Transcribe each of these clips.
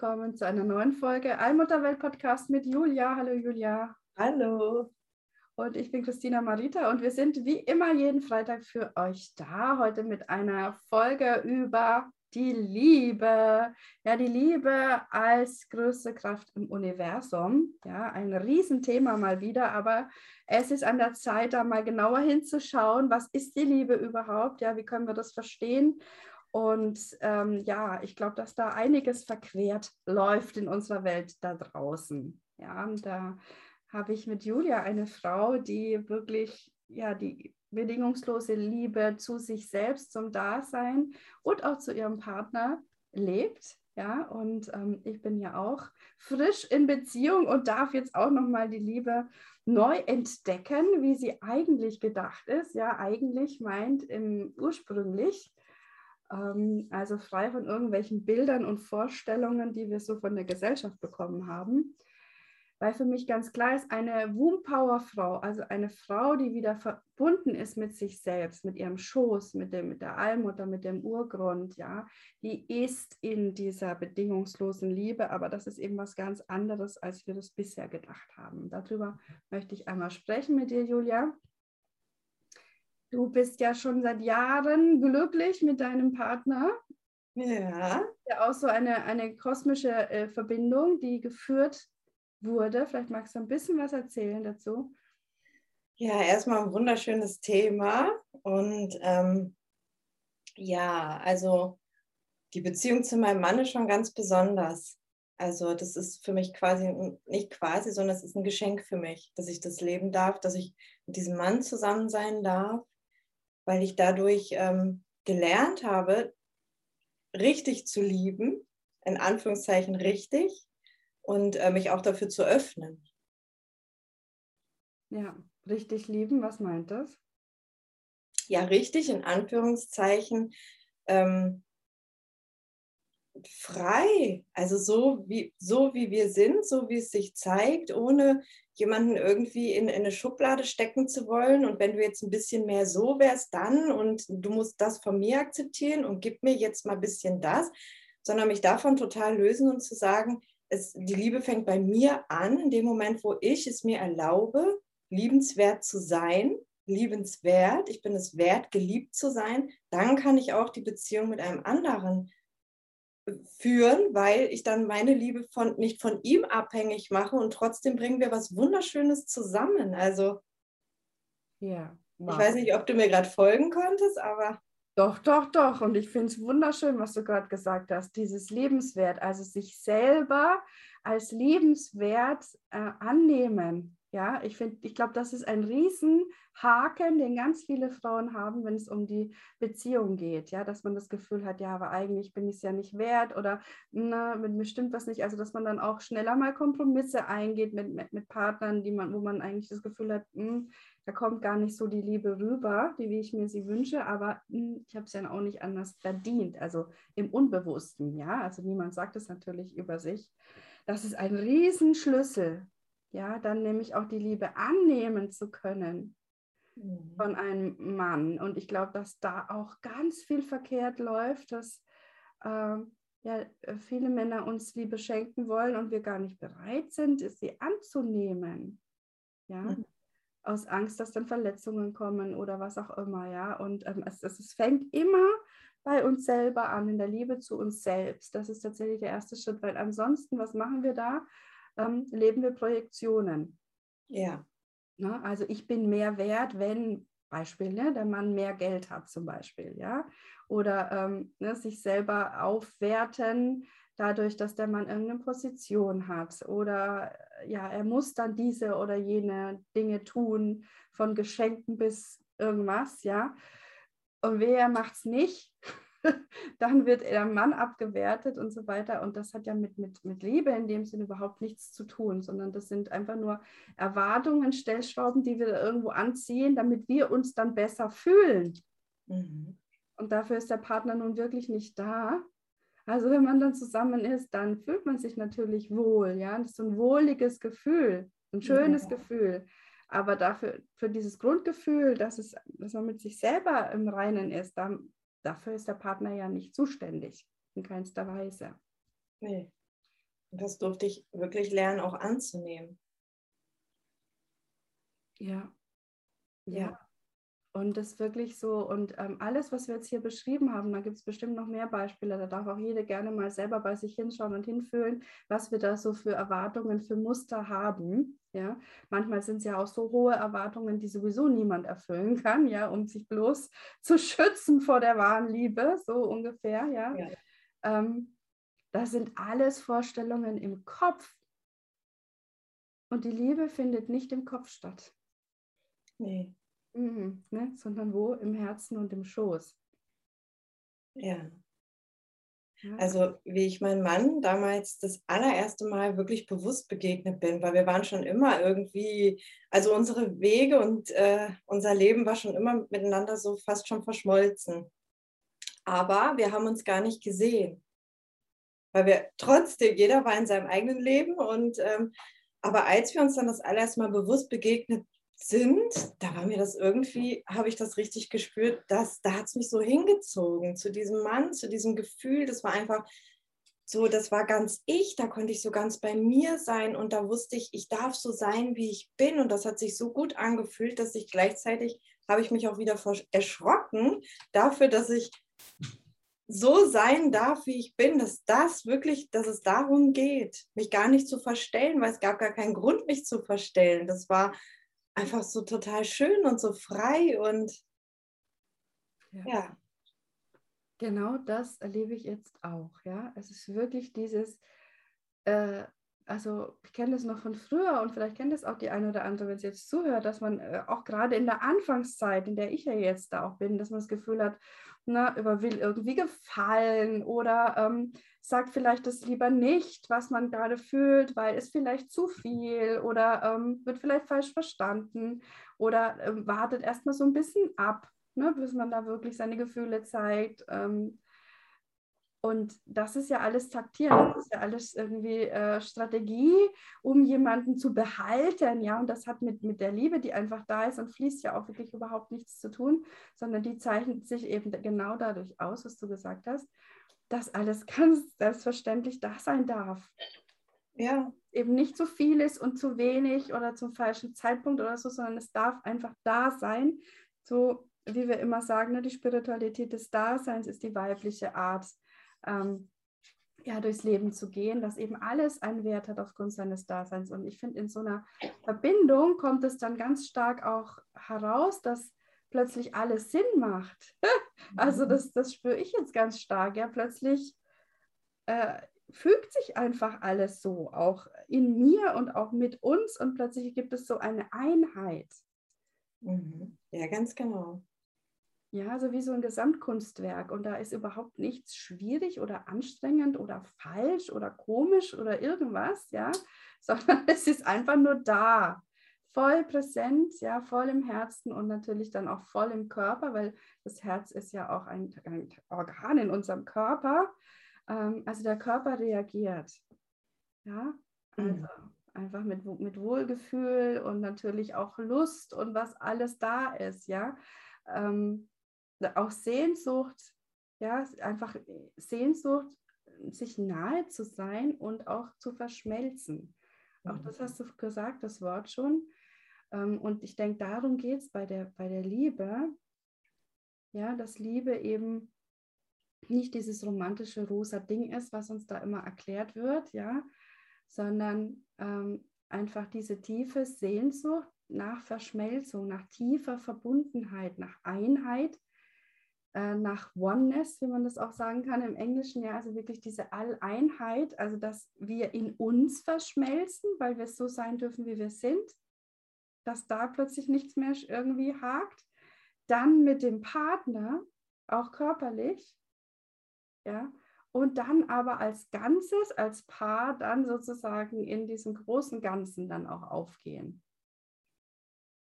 Willkommen zu einer neuen Folge Allmutterwelt Podcast mit Julia. Hallo Julia. Hallo. Und ich bin Christina Marita und wir sind wie immer jeden Freitag für euch da. Heute mit einer Folge über die Liebe. Ja, die Liebe als größte Kraft im Universum. Ja, ein Riesenthema mal wieder, aber es ist an der Zeit, da mal genauer hinzuschauen, was ist die Liebe überhaupt? Ja, wie können wir das verstehen? Und ähm, ja, ich glaube, dass da einiges verquert läuft in unserer Welt da draußen. Ja, und da habe ich mit Julia eine Frau, die wirklich ja die bedingungslose Liebe zu sich selbst, zum Dasein und auch zu ihrem Partner lebt. Ja, und ähm, ich bin ja auch frisch in Beziehung und darf jetzt auch nochmal die Liebe neu entdecken, wie sie eigentlich gedacht ist. Ja, eigentlich meint im ursprünglich ähm, also frei von irgendwelchen Bildern und Vorstellungen, die wir so von der Gesellschaft bekommen haben. Weil für mich ganz klar ist, eine Womb-Power-Frau, also eine Frau, die wieder verbunden ist mit sich selbst, mit ihrem Schoß, mit, dem, mit der Allmutter, mit dem Urgrund, ja, die ist in dieser bedingungslosen Liebe, aber das ist eben was ganz anderes, als wir das bisher gedacht haben. Darüber möchte ich einmal sprechen mit dir, Julia. Du bist ja schon seit Jahren glücklich mit deinem Partner. Ja. Ja, auch so eine, eine kosmische äh, Verbindung, die geführt wurde. Vielleicht magst du ein bisschen was erzählen dazu. Ja, erstmal ein wunderschönes Thema. Und ähm, ja, also die Beziehung zu meinem Mann ist schon ganz besonders. Also das ist für mich quasi, nicht quasi, sondern es ist ein Geschenk für mich, dass ich das leben darf, dass ich mit diesem Mann zusammen sein darf weil ich dadurch ähm, gelernt habe, richtig zu lieben, in Anführungszeichen richtig, und äh, mich auch dafür zu öffnen. Ja, richtig lieben, was meint das? Ja, richtig, in Anführungszeichen. Ähm, frei, also so wie, so wie wir sind, so wie es sich zeigt, ohne jemanden irgendwie in, in, eine Schublade stecken zu wollen. Und wenn du jetzt ein bisschen mehr so wärst, dann und du musst das von mir akzeptieren und gib mir jetzt mal ein bisschen das, sondern mich davon total lösen und zu sagen, es, die Liebe fängt bei mir an, in dem Moment, wo ich es mir erlaube, liebenswert zu sein, liebenswert, ich bin es wert, geliebt zu sein, dann kann ich auch die Beziehung mit einem anderen führen, weil ich dann meine Liebe von, nicht von ihm abhängig mache und trotzdem bringen wir was Wunderschönes zusammen. Also, ja, wow. ich weiß nicht, ob du mir gerade folgen konntest, aber. Doch, doch, doch. Und ich finde es wunderschön, was du gerade gesagt hast. Dieses Lebenswert, also sich selber als liebenswert äh, annehmen. Ja, ich finde, ich glaube, das ist ein Riesenhaken, den ganz viele Frauen haben, wenn es um die Beziehung geht. Ja, dass man das Gefühl hat, ja, aber eigentlich bin ich es ja nicht wert oder na, mit mir stimmt was nicht. Also, dass man dann auch schneller mal Kompromisse eingeht mit, mit, mit Partnern, die man, wo man eigentlich das Gefühl hat, mh, hm, da kommt gar nicht so die Liebe rüber, die wie ich mir sie wünsche, aber mh, hm, ich habe es ja auch nicht anders verdient. Also im Unbewussten, ja. Also niemand sagt es natürlich über sich. Das ist ein Riesenschlüssel ja, dann nämlich auch die Liebe annehmen zu können mhm. von einem Mann. Und ich glaube, dass da auch ganz viel verkehrt läuft, dass äh, ja, viele Männer uns Liebe schenken wollen und wir gar nicht bereit sind, sie anzunehmen. Ja. Mhm. Aus Angst, dass dann Verletzungen kommen oder was auch immer, ja. Und ähm, es, es fängt immer bei uns selber an, in der Liebe zu uns selbst. Das ist tatsächlich der erste Schritt, weil ansonsten, was machen wir da? Ähm, leben wir Projektionen. Ja. Na, also ich bin mehr wert, wenn Beispiel, ne, der Mann mehr Geld hat zum Beispiel, ja, oder ähm, ne, sich selber aufwerten dadurch, dass der Mann irgendeine Position hat oder ja, er muss dann diese oder jene Dinge tun, von Geschenken bis irgendwas, ja. Und wer macht es nicht? dann wird der Mann abgewertet und so weiter. Und das hat ja mit, mit, mit Liebe in dem Sinne überhaupt nichts zu tun, sondern das sind einfach nur Erwartungen, Stellschrauben, die wir irgendwo anziehen, damit wir uns dann besser fühlen. Mhm. Und dafür ist der Partner nun wirklich nicht da. Also wenn man dann zusammen ist, dann fühlt man sich natürlich wohl. Ja, das ist ein wohliges Gefühl, ein schönes ja. Gefühl. Aber dafür, für dieses Grundgefühl, dass, es, dass man mit sich selber im Reinen ist, dann, dafür ist der Partner ja nicht zuständig, in keinster Weise. Nee. Und das durfte ich wirklich lernen, auch anzunehmen. Ja. Ja. Und das wirklich so, und ähm, alles, was wir jetzt hier beschrieben haben, da gibt es bestimmt noch mehr Beispiele, da darf auch jede gerne mal selber bei sich hinschauen und hinfühlen, was wir da so für Erwartungen, für Muster haben. Ja, manchmal sind es ja auch so hohe Erwartungen, die sowieso niemand erfüllen kann, ja, um sich bloß zu schützen vor der wahren Liebe, so ungefähr, ja. ja. Ähm, das sind alles Vorstellungen im Kopf. Und die Liebe findet nicht im Kopf statt. Nee. Mhm, ne? Sondern wo? Im Herzen und im Schoß. Ja. Also wie ich meinem Mann damals das allererste Mal wirklich bewusst begegnet bin, weil wir waren schon immer irgendwie, also unsere Wege und äh, unser Leben war schon immer miteinander so fast schon verschmolzen. Aber wir haben uns gar nicht gesehen, weil wir trotzdem, jeder war in seinem eigenen Leben und ähm, aber als wir uns dann das allererste Mal bewusst begegnet sind, da war mir das irgendwie, habe ich das richtig gespürt, dass da hat es mich so hingezogen zu diesem Mann, zu diesem Gefühl. Das war einfach so, das war ganz ich, da konnte ich so ganz bei mir sein und da wusste ich, ich darf so sein, wie ich bin und das hat sich so gut angefühlt, dass ich gleichzeitig habe ich mich auch wieder erschrocken dafür, dass ich so sein darf, wie ich bin, dass das wirklich, dass es darum geht, mich gar nicht zu verstellen, weil es gab gar keinen Grund, mich zu verstellen. Das war einfach so total schön und so frei und ja. ja. Genau das erlebe ich jetzt auch, ja. Es ist wirklich dieses, äh, also ich kenne das noch von früher und vielleicht kennt das auch die eine oder andere, wenn sie jetzt zuhört, dass man äh, auch gerade in der Anfangszeit, in der ich ja jetzt da auch bin, dass man das Gefühl hat, na, über will irgendwie gefallen oder ähm, sagt vielleicht das lieber nicht, was man gerade fühlt, weil es vielleicht zu viel oder ähm, wird vielleicht falsch verstanden oder ähm, wartet erstmal so ein bisschen ab, ne, bis man da wirklich seine Gefühle zeigt. Ähm, und das ist ja alles taktieren, das ist ja alles irgendwie äh, Strategie, um jemanden zu behalten. Ja, und das hat mit, mit der Liebe, die einfach da ist und fließt, ja auch wirklich überhaupt nichts zu tun, sondern die zeichnet sich eben genau dadurch aus, was du gesagt hast, dass alles ganz selbstverständlich da sein darf. Ja. Eben nicht zu viel ist und zu wenig oder zum falschen Zeitpunkt oder so, sondern es darf einfach da sein. So wie wir immer sagen, ne, die Spiritualität des Daseins ist die weibliche Art ähm, ja, durchs Leben zu gehen, dass eben alles einen Wert hat aufgrund seines Daseins. Und ich finde, in so einer Verbindung kommt es dann ganz stark auch heraus, dass plötzlich alles Sinn macht. also mhm. das, das spüre ich jetzt ganz stark. Ja, plötzlich äh, fügt sich einfach alles so, auch in mir und auch mit uns. Und plötzlich gibt es so eine Einheit. Mhm. Ja, ganz genau. Ja, so wie so ein Gesamtkunstwerk. Und da ist überhaupt nichts schwierig oder anstrengend oder falsch oder komisch oder irgendwas, ja, sondern es ist einfach nur da. Voll präsent, ja, voll im Herzen und natürlich dann auch voll im Körper, weil das Herz ist ja auch ein, ein Organ in unserem Körper. Ähm, also der Körper reagiert. Ja, also mhm. einfach mit, mit Wohlgefühl und natürlich auch Lust und was alles da ist, ja. Ähm, auch Sehnsucht, ja, einfach Sehnsucht, sich nahe zu sein und auch zu verschmelzen. Auch mhm. das hast du gesagt, das Wort schon. Ähm, und ich denke, darum geht es bei der, bei der Liebe. Ja, dass Liebe eben nicht dieses romantische rosa Ding ist, was uns da immer erklärt wird, ja, sondern ähm, einfach diese tiefe Sehnsucht nach Verschmelzung, nach tiefer Verbundenheit, nach Einheit äh, nach Oneness, wie man das auch sagen kann im Englischen, ja, also wirklich diese Alleinheit, also dass wir in uns verschmelzen, weil wir so sein dürfen, wie wir sind, dass da plötzlich nichts mehr irgendwie hakt, dann mit dem Partner, auch körperlich, ja, und dann aber als Ganzes, als Paar dann sozusagen in diesem großen Ganzen dann auch aufgehen.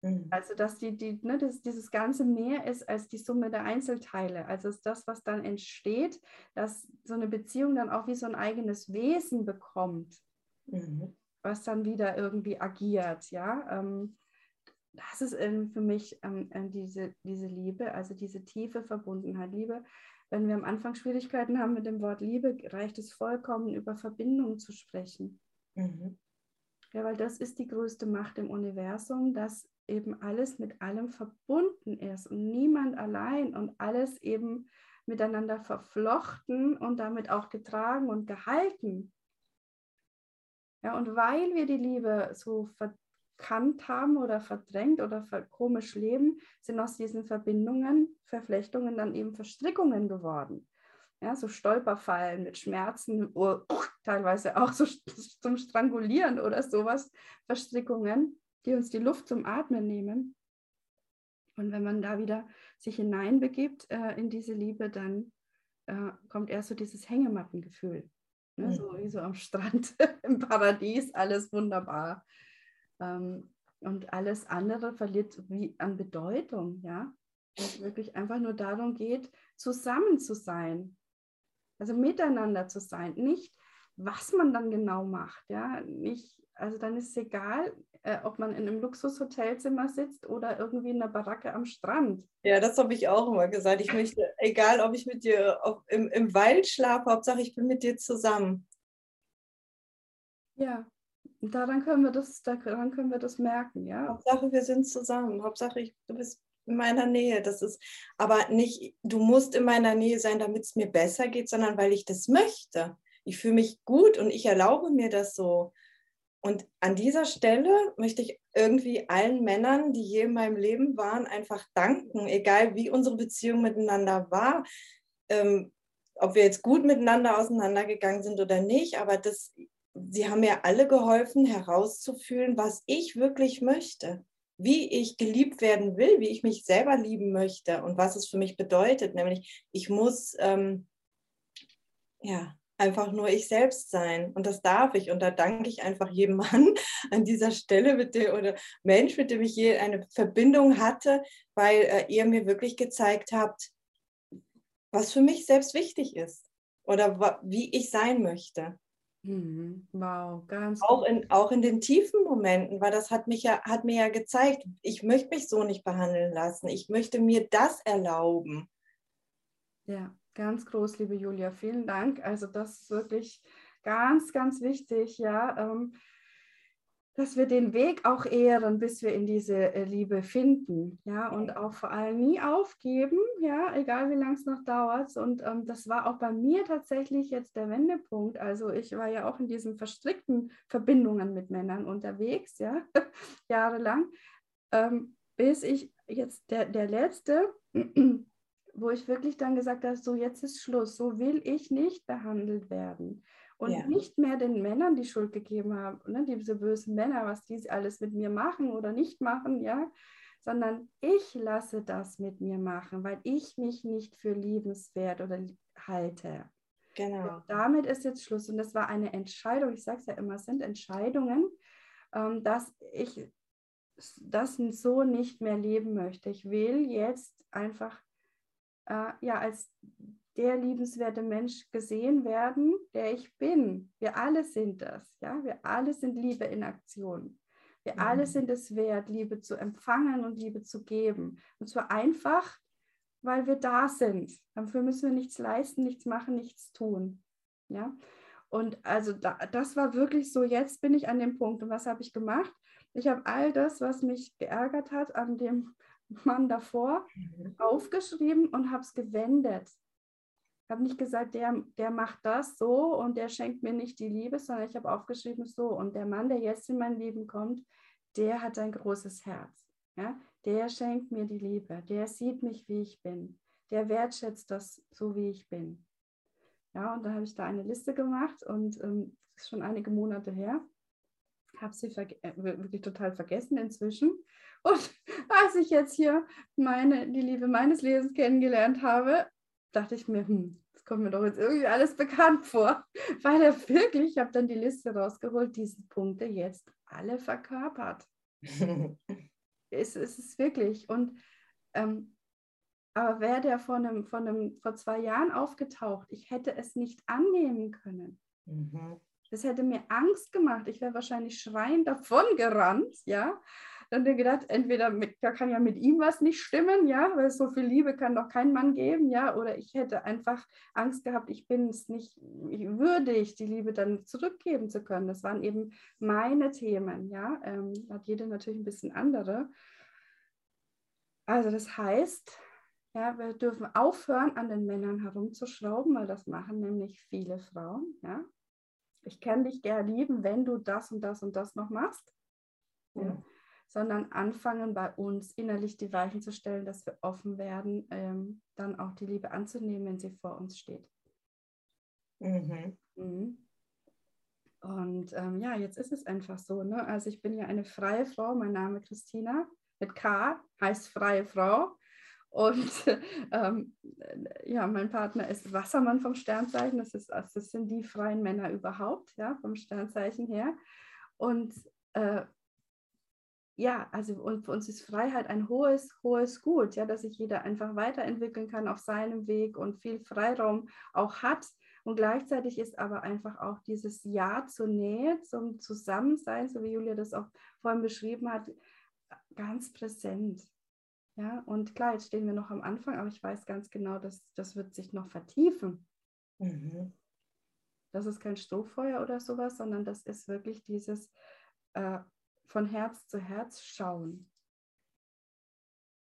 Mhm. Also, dass die, die, ne, das, dieses Ganze mehr ist als die Summe der Einzelteile. Also ist das, was dann entsteht, dass so eine Beziehung dann auch wie so ein eigenes Wesen bekommt, mhm. was dann wieder irgendwie agiert. Ja, ähm, das ist für mich ähm, äh, diese, diese Liebe, also diese tiefe Verbundenheit. Liebe, wenn wir am Anfang Schwierigkeiten haben mit dem Wort Liebe, reicht es vollkommen, über Verbindung zu sprechen. Mhm. Ja, weil das ist die größte Macht im Universum, dass eben alles mit allem verbunden ist und niemand allein und alles eben miteinander verflochten und damit auch getragen und gehalten. Ja, und weil wir die Liebe so verkannt haben oder verdrängt oder komisch leben, sind aus diesen Verbindungen, Verflechtungen dann eben Verstrickungen geworden. Ja, so Stolperfallen mit Schmerzen, teilweise auch so zum Strangulieren oder sowas, Verstrickungen die uns die Luft zum Atmen nehmen. Und wenn man da wieder sich hineinbegibt äh, in diese Liebe, dann äh, kommt erst so dieses Hängemattengefühl. Ne? Mhm. So wie so am Strand im Paradies, alles wunderbar. Ähm, und alles andere verliert wie an Bedeutung, ja. es wirklich einfach nur darum geht, zusammen zu sein. Also miteinander zu sein. Nicht, was man dann genau macht, ja. Nicht, also dann ist es egal, äh, ob man in einem Luxushotelzimmer sitzt oder irgendwie in einer Baracke am Strand. Ja, das habe ich auch immer gesagt. Ich möchte, egal ob ich mit dir auf, im, im Wald schlafe, Hauptsache ich bin mit dir zusammen. Ja, daran können wir das, daran können wir das merken, ja. Hauptsache wir sind zusammen. Hauptsache ich, du bist in meiner Nähe. Das ist aber nicht, du musst in meiner Nähe sein, damit es mir besser geht, sondern weil ich das möchte. Ich fühle mich gut und ich erlaube mir das so. Und an dieser Stelle möchte ich irgendwie allen Männern, die je in meinem Leben waren, einfach danken, egal wie unsere Beziehung miteinander war, ähm, ob wir jetzt gut miteinander auseinandergegangen sind oder nicht, aber das, sie haben mir alle geholfen, herauszufühlen, was ich wirklich möchte, wie ich geliebt werden will, wie ich mich selber lieben möchte und was es für mich bedeutet, nämlich ich muss ähm, ja einfach nur ich selbst sein. Und das darf ich. Und da danke ich einfach jedem Mann an dieser Stelle mit dem, oder Mensch, mit dem ich je eine Verbindung hatte, weil äh, ihr mir wirklich gezeigt habt, was für mich selbst wichtig ist oder wie ich sein möchte. Mhm. Wow, ganz auch in, auch in den tiefen Momenten, weil das hat mich ja, hat mir ja gezeigt, ich möchte mich so nicht behandeln lassen. Ich möchte mir das erlauben. Ja, Ganz groß, liebe Julia, vielen Dank. Also das ist wirklich ganz, ganz wichtig, ja, ähm, dass wir den Weg auch ehren, bis wir in diese äh, Liebe finden, ja, und auch vor allem nie aufgeben, ja, egal wie lange es noch dauert. Und ähm, das war auch bei mir tatsächlich jetzt der Wendepunkt. Also ich war ja auch in diesen verstrickten Verbindungen mit Männern unterwegs, ja, jahrelang, ähm, bis ich jetzt der, der letzte wo ich wirklich dann gesagt habe, so jetzt ist Schluss, so will ich nicht behandelt werden. Und ja. nicht mehr den Männern die Schuld gegeben haben, ne, diese bösen Männer, was die alles mit mir machen oder nicht machen, ja, sondern ich lasse das mit mir machen, weil ich mich nicht für liebenswert oder halte. Genau. Und damit ist jetzt Schluss. Und das war eine Entscheidung, ich sage es ja immer, es sind Entscheidungen, ähm, dass ich das so nicht mehr leben möchte. Ich will jetzt einfach äh, ja, als der liebenswerte Mensch gesehen werden, der ich bin. Wir alle sind das. Ja? Wir alle sind Liebe in Aktion. Wir mhm. alle sind es wert, Liebe zu empfangen und Liebe zu geben. Und zwar einfach, weil wir da sind. Dafür müssen wir nichts leisten, nichts machen, nichts tun. Ja? Und also da, das war wirklich so, jetzt bin ich an dem Punkt. Und was habe ich gemacht? Ich habe all das, was mich geärgert hat an dem Mann davor mhm. aufgeschrieben und habe es gewendet. Ich habe nicht gesagt, der, der macht das so und der schenkt mir nicht die Liebe, sondern ich habe aufgeschrieben so. Und der Mann, der jetzt in mein Leben kommt, der hat ein großes Herz. Ja? Der schenkt mir die Liebe. Der sieht mich, wie ich bin. Der wertschätzt das so, wie ich bin. Ja, und da habe ich da eine Liste gemacht und ähm, das ist schon einige Monate her. habe sie äh, wirklich total vergessen inzwischen. Und als ich jetzt hier meine, die Liebe meines Lebens kennengelernt habe, dachte ich mir, hm, das kommt mir doch jetzt irgendwie alles bekannt vor. Weil er wirklich, ich habe dann die Liste rausgeholt, diese Punkte jetzt alle verkörpert. es, es ist wirklich. Und ähm, aber wäre der vor, einem, vor, einem, vor zwei Jahren aufgetaucht, ich hätte es nicht annehmen können. Mhm. Das hätte mir Angst gemacht. Ich wäre wahrscheinlich schreiend davon gerannt, ja. Dann hätte ich gedacht, entweder mit, da kann ja mit ihm was nicht stimmen, ja, weil so viel Liebe kann doch kein Mann geben, ja, oder ich hätte einfach Angst gehabt, ich bin es nicht würdig, die Liebe dann zurückgeben zu können. Das waren eben meine Themen, ja. Ähm, hat jeder natürlich ein bisschen andere. Also das heißt, ja, wir dürfen aufhören, an den Männern herumzuschrauben, weil das machen nämlich viele Frauen. Ja. Ich kann dich gerne lieben, wenn du das und das und das noch machst. Ja. Sondern anfangen bei uns innerlich die Weichen zu stellen, dass wir offen werden, ähm, dann auch die Liebe anzunehmen, wenn sie vor uns steht. Mhm. Mhm. Und ähm, ja, jetzt ist es einfach so. Ne? Also ich bin ja eine freie Frau, mein Name ist Christina mit K, heißt freie Frau. Und ähm, ja, mein Partner ist Wassermann vom Sternzeichen. Das, ist, das sind die freien Männer überhaupt, ja, vom Sternzeichen her. Und äh, ja, also und für uns ist Freiheit ein hohes, hohes Gut, ja, dass sich jeder einfach weiterentwickeln kann auf seinem Weg und viel Freiraum auch hat. Und gleichzeitig ist aber einfach auch dieses Ja zur Nähe, zum Zusammensein, so wie Julia das auch vorhin beschrieben hat, ganz präsent. Ja, und klar, jetzt stehen wir noch am Anfang, aber ich weiß ganz genau, dass das wird sich noch vertiefen. Mhm. Das ist kein Strohfeuer oder sowas, sondern das ist wirklich dieses äh, von Herz zu Herz schauen.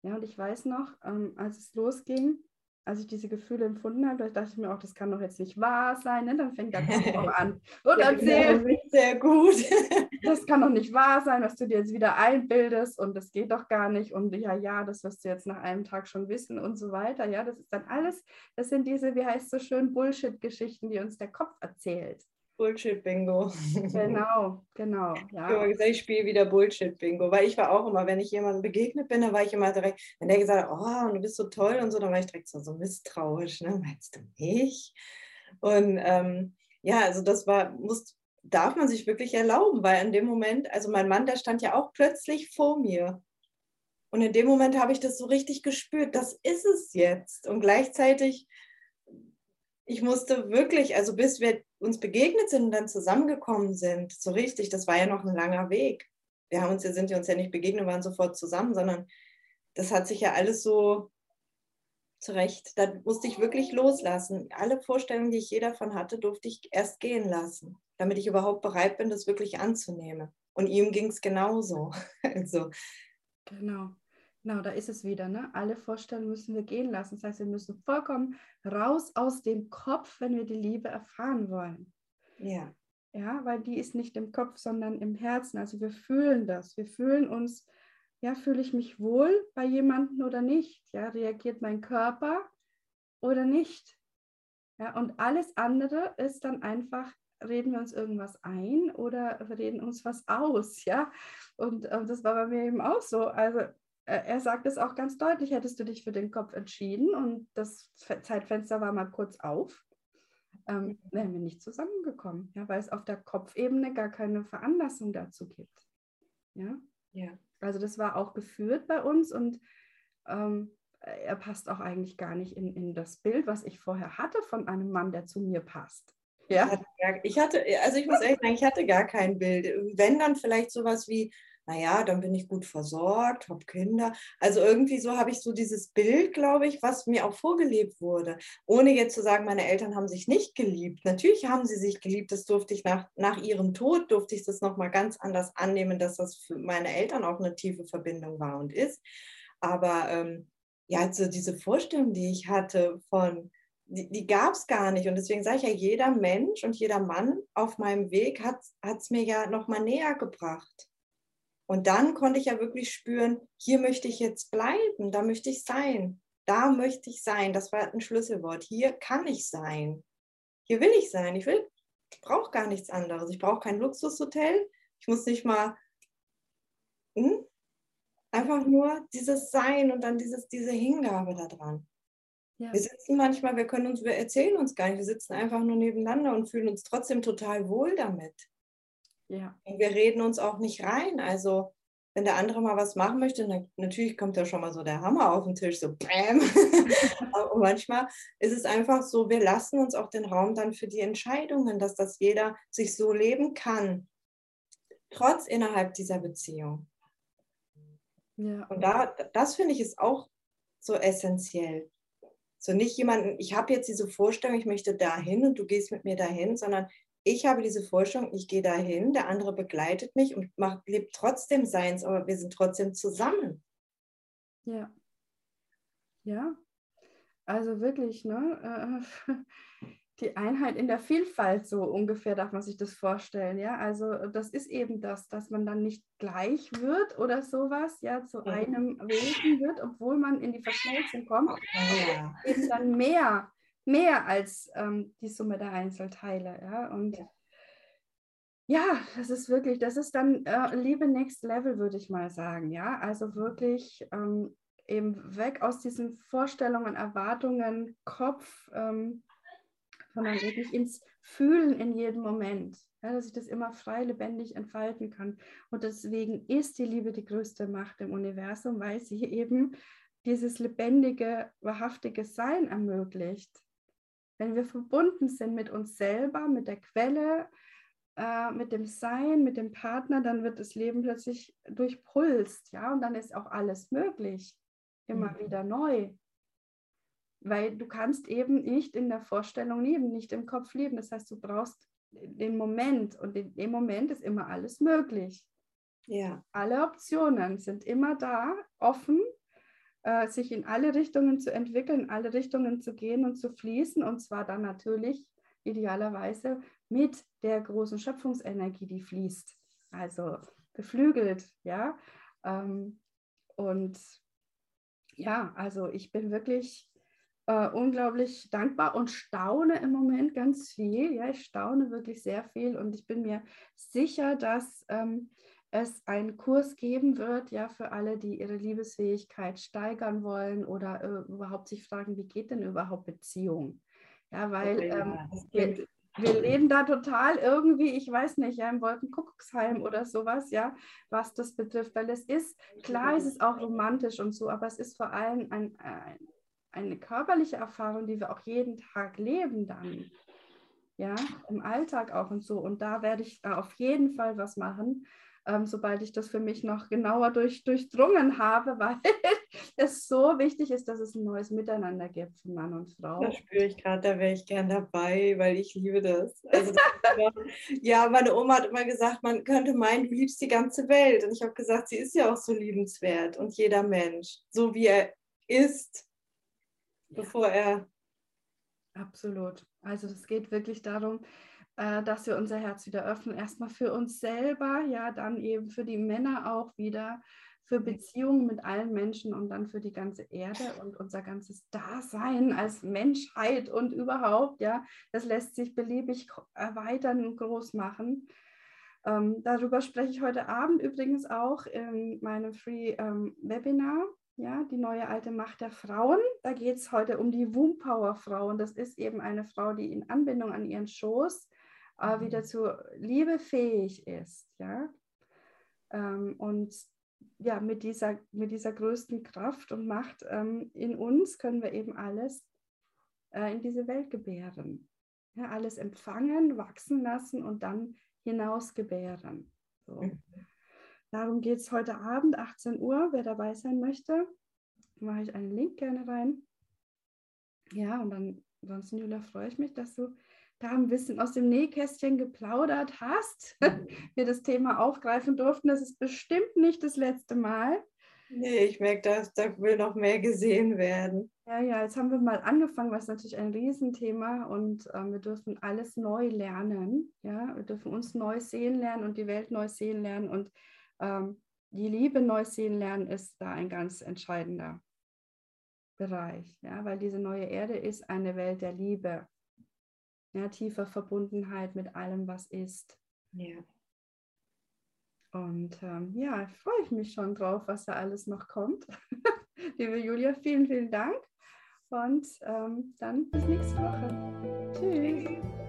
Ja, und ich weiß noch, ähm, als es losging, als ich diese Gefühle empfunden habe, dachte ich mir auch, das kann doch jetzt nicht wahr sein. Ne? Dann fängt der Kopf auch an und ja, erzählt. Genau, sehr gut. das kann doch nicht wahr sein, was du dir jetzt wieder einbildest und das geht doch gar nicht. Und ja, ja, das wirst du jetzt nach einem Tag schon wissen und so weiter. Ja, das ist dann alles, das sind diese, wie heißt es so schön, Bullshit-Geschichten, die uns der Kopf erzählt. Bullshit-Bingo. Genau, genau. Ja. Ich, ich spiele wieder Bullshit-Bingo, weil ich war auch immer, wenn ich jemandem begegnet bin, dann war ich immer direkt, wenn der gesagt hat, oh, du bist so toll und so, dann war ich direkt so, so misstrauisch, ne? meinst du nicht? Und ähm, ja, also das war, muss, darf man sich wirklich erlauben, weil in dem Moment, also mein Mann, der stand ja auch plötzlich vor mir. Und in dem Moment habe ich das so richtig gespürt, das ist es jetzt. Und gleichzeitig ich musste wirklich, also bis wir uns begegnet sind und dann zusammengekommen sind, so richtig, das war ja noch ein langer Weg. Wir haben uns, sind uns ja nicht begegnet, waren sofort zusammen, sondern das hat sich ja alles so zurecht. Da musste ich wirklich loslassen. Alle Vorstellungen, die ich je davon hatte, durfte ich erst gehen lassen, damit ich überhaupt bereit bin, das wirklich anzunehmen. Und ihm ging es genauso. Also. Genau. Genau, da ist es wieder. Ne? Alle Vorstellungen müssen wir gehen lassen. Das heißt, wir müssen vollkommen raus aus dem Kopf, wenn wir die Liebe erfahren wollen. Ja. Ja, weil die ist nicht im Kopf, sondern im Herzen. Also wir fühlen das. Wir fühlen uns, ja, fühle ich mich wohl bei jemandem oder nicht? Ja, reagiert mein Körper oder nicht? Ja, und alles andere ist dann einfach reden wir uns irgendwas ein oder reden uns was aus, ja. Und äh, das war bei mir eben auch so. Also er sagt es auch ganz deutlich, hättest du dich für den Kopf entschieden und das Zeitfenster war mal kurz auf, ähm, mhm. wären wir nicht zusammengekommen, ja, weil es auf der Kopfebene gar keine Veranlassung dazu gibt. Ja? ja. Also das war auch geführt bei uns und ähm, er passt auch eigentlich gar nicht in, in das Bild, was ich vorher hatte von einem Mann, der zu mir passt. Ja. Ich hatte, also ich muss ehrlich sagen, ich hatte gar kein Bild. Wenn dann vielleicht sowas wie, naja, dann bin ich gut versorgt, habe Kinder. Also irgendwie so habe ich so dieses Bild, glaube ich, was mir auch vorgelebt wurde. Ohne jetzt zu sagen, meine Eltern haben sich nicht geliebt. Natürlich haben sie sich geliebt. Das durfte ich nach, nach ihrem Tod, durfte ich das nochmal ganz anders annehmen, dass das für meine Eltern auch eine tiefe Verbindung war und ist. Aber ähm, ja, so diese Vorstellung, die ich hatte von, die, die gab es gar nicht. Und deswegen sage ich ja, jeder Mensch und jeder Mann auf meinem Weg hat es mir ja nochmal näher gebracht. Und dann konnte ich ja wirklich spüren, hier möchte ich jetzt bleiben, da möchte ich sein, da möchte ich sein. Das war ein Schlüsselwort. Hier kann ich sein. Hier will ich sein. Ich will, ich brauche gar nichts anderes. Ich brauche kein Luxushotel. Ich muss nicht mal hm? einfach nur dieses Sein und dann dieses, diese Hingabe daran. Ja. Wir sitzen manchmal, wir können uns, wir erzählen uns gar nicht, wir sitzen einfach nur nebeneinander und fühlen uns trotzdem total wohl damit. Ja. Und wir reden uns auch nicht rein. Also wenn der andere mal was machen möchte, dann natürlich kommt da schon mal so der Hammer auf den Tisch, so Bäm. Aber manchmal ist es einfach so, wir lassen uns auch den Raum dann für die Entscheidungen, dass das jeder sich so leben kann, trotz innerhalb dieser Beziehung. Ja. Und da, das finde ich ist auch so essentiell. So nicht jemanden, ich habe jetzt diese Vorstellung, ich möchte dahin und du gehst mit mir dahin, sondern ich habe diese Vorstellung, ich gehe dahin, der andere begleitet mich und macht, lebt trotzdem seins, aber wir sind trotzdem zusammen. Ja. Ja. Also wirklich, ne? Äh, die Einheit in der Vielfalt, so ungefähr darf man sich das vorstellen, ja. Also das ist eben das, dass man dann nicht gleich wird oder sowas, ja, zu einem Wesen wird, obwohl man in die Verschmelzung kommt, ja. eben dann mehr, mehr als ähm, die Summe der Einzelteile, ja. Und ja. ja. das ist wirklich, das ist dann äh, Liebe Next Level, würde ich mal sagen, ja. Also wirklich ähm, eben weg aus diesen Vorstellungen, Erwartungen, Kopf. Ähm, sondern wirklich ins Fühlen in jedem Moment, ja, dass ich das immer frei, lebendig entfalten kann. Und deswegen ist die Liebe die größte Macht im Universum, weil sie eben dieses lebendige, wahrhaftige Sein ermöglicht. Wenn wir verbunden sind mit uns selber, mit der Quelle, äh, mit dem Sein, mit dem Partner, dann wird das Leben plötzlich durchpulst, ja, und dann ist auch alles möglich, immer mhm. wieder neu weil du kannst eben nicht in der Vorstellung leben, nicht im Kopf leben. Das heißt, du brauchst den Moment und in dem Moment ist immer alles möglich. Ja. Alle Optionen sind immer da, offen, äh, sich in alle Richtungen zu entwickeln, in alle Richtungen zu gehen und zu fließen und zwar dann natürlich idealerweise mit der großen Schöpfungsenergie, die fließt. Also beflügelt, ja. Ähm, und ja, also ich bin wirklich äh, unglaublich dankbar und staune im Moment ganz viel. Ja, ich staune wirklich sehr viel und ich bin mir sicher, dass ähm, es einen Kurs geben wird, ja, für alle, die ihre Liebesfähigkeit steigern wollen oder äh, überhaupt sich fragen, wie geht denn überhaupt Beziehung? Ja, weil okay, ähm, wir, wir, leben da total irgendwie, ich weiß nicht, ja, im Wolkenkuckucksheim oder sowas, ja, was das betrifft, weil es ist, klar ist es auch romantisch und so, aber es ist vor allem ein, ein eine körperliche Erfahrung, die wir auch jeden Tag leben dann. Ja, im Alltag auch und so. Und da werde ich auf jeden Fall was machen, ähm, sobald ich das für mich noch genauer durch, durchdrungen habe, weil es so wichtig ist, dass es ein neues Miteinander gibt von Mann und Frau. Das spüre ich gerade, da wäre ich gern dabei, weil ich liebe das. Also das ja, meine Oma hat immer gesagt, man könnte meinen, du liebst die ganze Welt. Und ich habe gesagt, sie ist ja auch so liebenswert und jeder Mensch, so wie er ist, bevor er. Absolut. Also es geht wirklich darum, äh, dass wir unser Herz wieder öffnen. Erstmal für uns selber, ja, dann eben für die Männer auch wieder, für Beziehungen mit allen Menschen und dann für die ganze Erde und unser ganzes Dasein als Menschheit und überhaupt, ja, das lässt sich beliebig erweitern und groß machen. Ähm, darüber spreche ich heute Abend übrigens auch in meinem Free ähm, Webinar ja, die neue alte Macht der Frauen. Da geht es heute um die Womb Power Frau. Und das ist eben eine Frau, die in Anbindung an ihren Schoß äh, wieder mhm. zur Liebe fähig ist. Ja? Ähm, und ja, mit dieser, mit dieser größten Kraft und Macht ähm, in uns können wir eben alles äh, in diese Welt gebären. Ja, alles empfangen, wachsen lassen und dann hinausgebären. So. Mhm. Darum geht es heute Abend, 18 Uhr. Wer dabei sein möchte, mache ich einen Link gerne rein. Ja, und dann, ansonsten, Julia, freue ich mich, dass du da ein bisschen aus dem Nähkästchen geplaudert hast, wir das Thema aufgreifen durften. Das ist bestimmt nicht das letzte Mal. Nee, ich merke, dass da will noch mehr gesehen werden. Ja, ja, jetzt haben wir mal angefangen, was natürlich ein Riesenthema und ähm, wir dürfen alles neu lernen. Ja, wir dürfen uns neu sehen lernen und die Welt neu sehen lernen und ähm, die Liebe neu sehen lernen ist da ein ganz entscheidender Bereich, ja, weil diese neue Erde ist eine Welt der Liebe, ja, tiefer Verbundenheit mit allem, was ist. Ja. Und ähm, ja, freue ich mich schon drauf, was da alles noch kommt. Liebe Julia, vielen, vielen Dank. Und ähm, dann bis nächste Woche. Tschüss.